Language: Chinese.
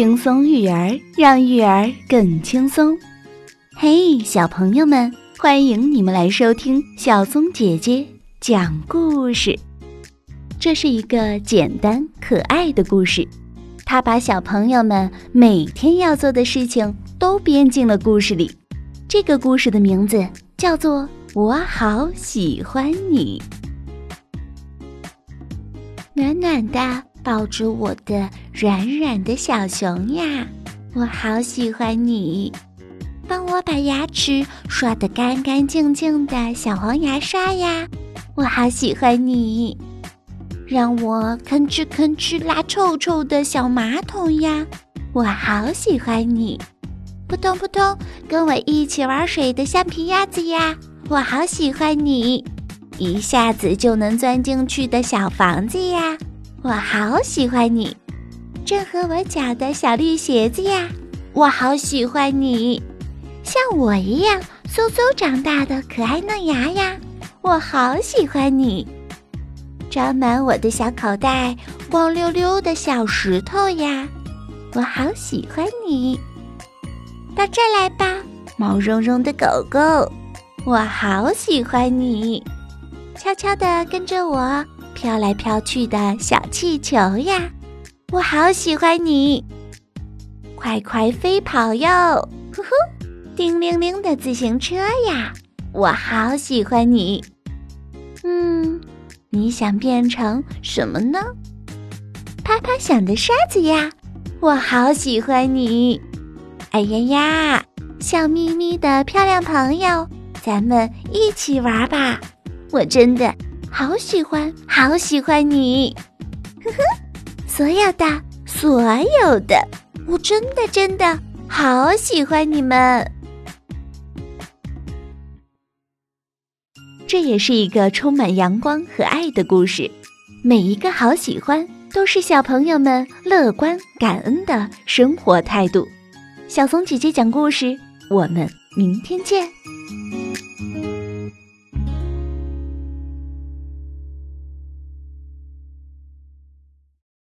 轻松育儿，让育儿更轻松。嘿，小朋友们，欢迎你们来收听小松姐姐讲故事。这是一个简单可爱的故事，它把小朋友们每天要做的事情都编进了故事里。这个故事的名字叫做《我好喜欢你》，暖暖的。抱着我的软软的小熊呀，我好喜欢你！帮我把牙齿刷得干干净净的小黄牙刷呀，我好喜欢你！让我吭哧吭哧拉臭臭的小马桶呀，我好喜欢你！扑通扑通，跟我一起玩水的橡皮鸭子呀，我好喜欢你！一下子就能钻进去的小房子呀。我好喜欢你，正合我脚的小绿鞋子呀！我好喜欢你，像我一样嗖嗖长大的可爱嫩芽呀！我好喜欢你，装满我的小口袋光溜溜的小石头呀！我好喜欢你，到这儿来吧，毛茸茸的狗狗！我好喜欢你，悄悄地跟着我。飘来飘去的小气球呀，我好喜欢你！快快飞跑哟，呼呼！叮铃铃的自行车呀，我好喜欢你！嗯，你想变成什么呢？啪啪响的沙子呀，我好喜欢你！哎呀呀，笑眯眯的漂亮朋友，咱们一起玩吧！我真的。好喜欢，好喜欢你，呵呵，所有的，所有的，我真的真的好喜欢你们。这也是一个充满阳光和爱的故事，每一个好喜欢都是小朋友们乐观感恩的生活态度。小松姐姐讲故事，我们明天见。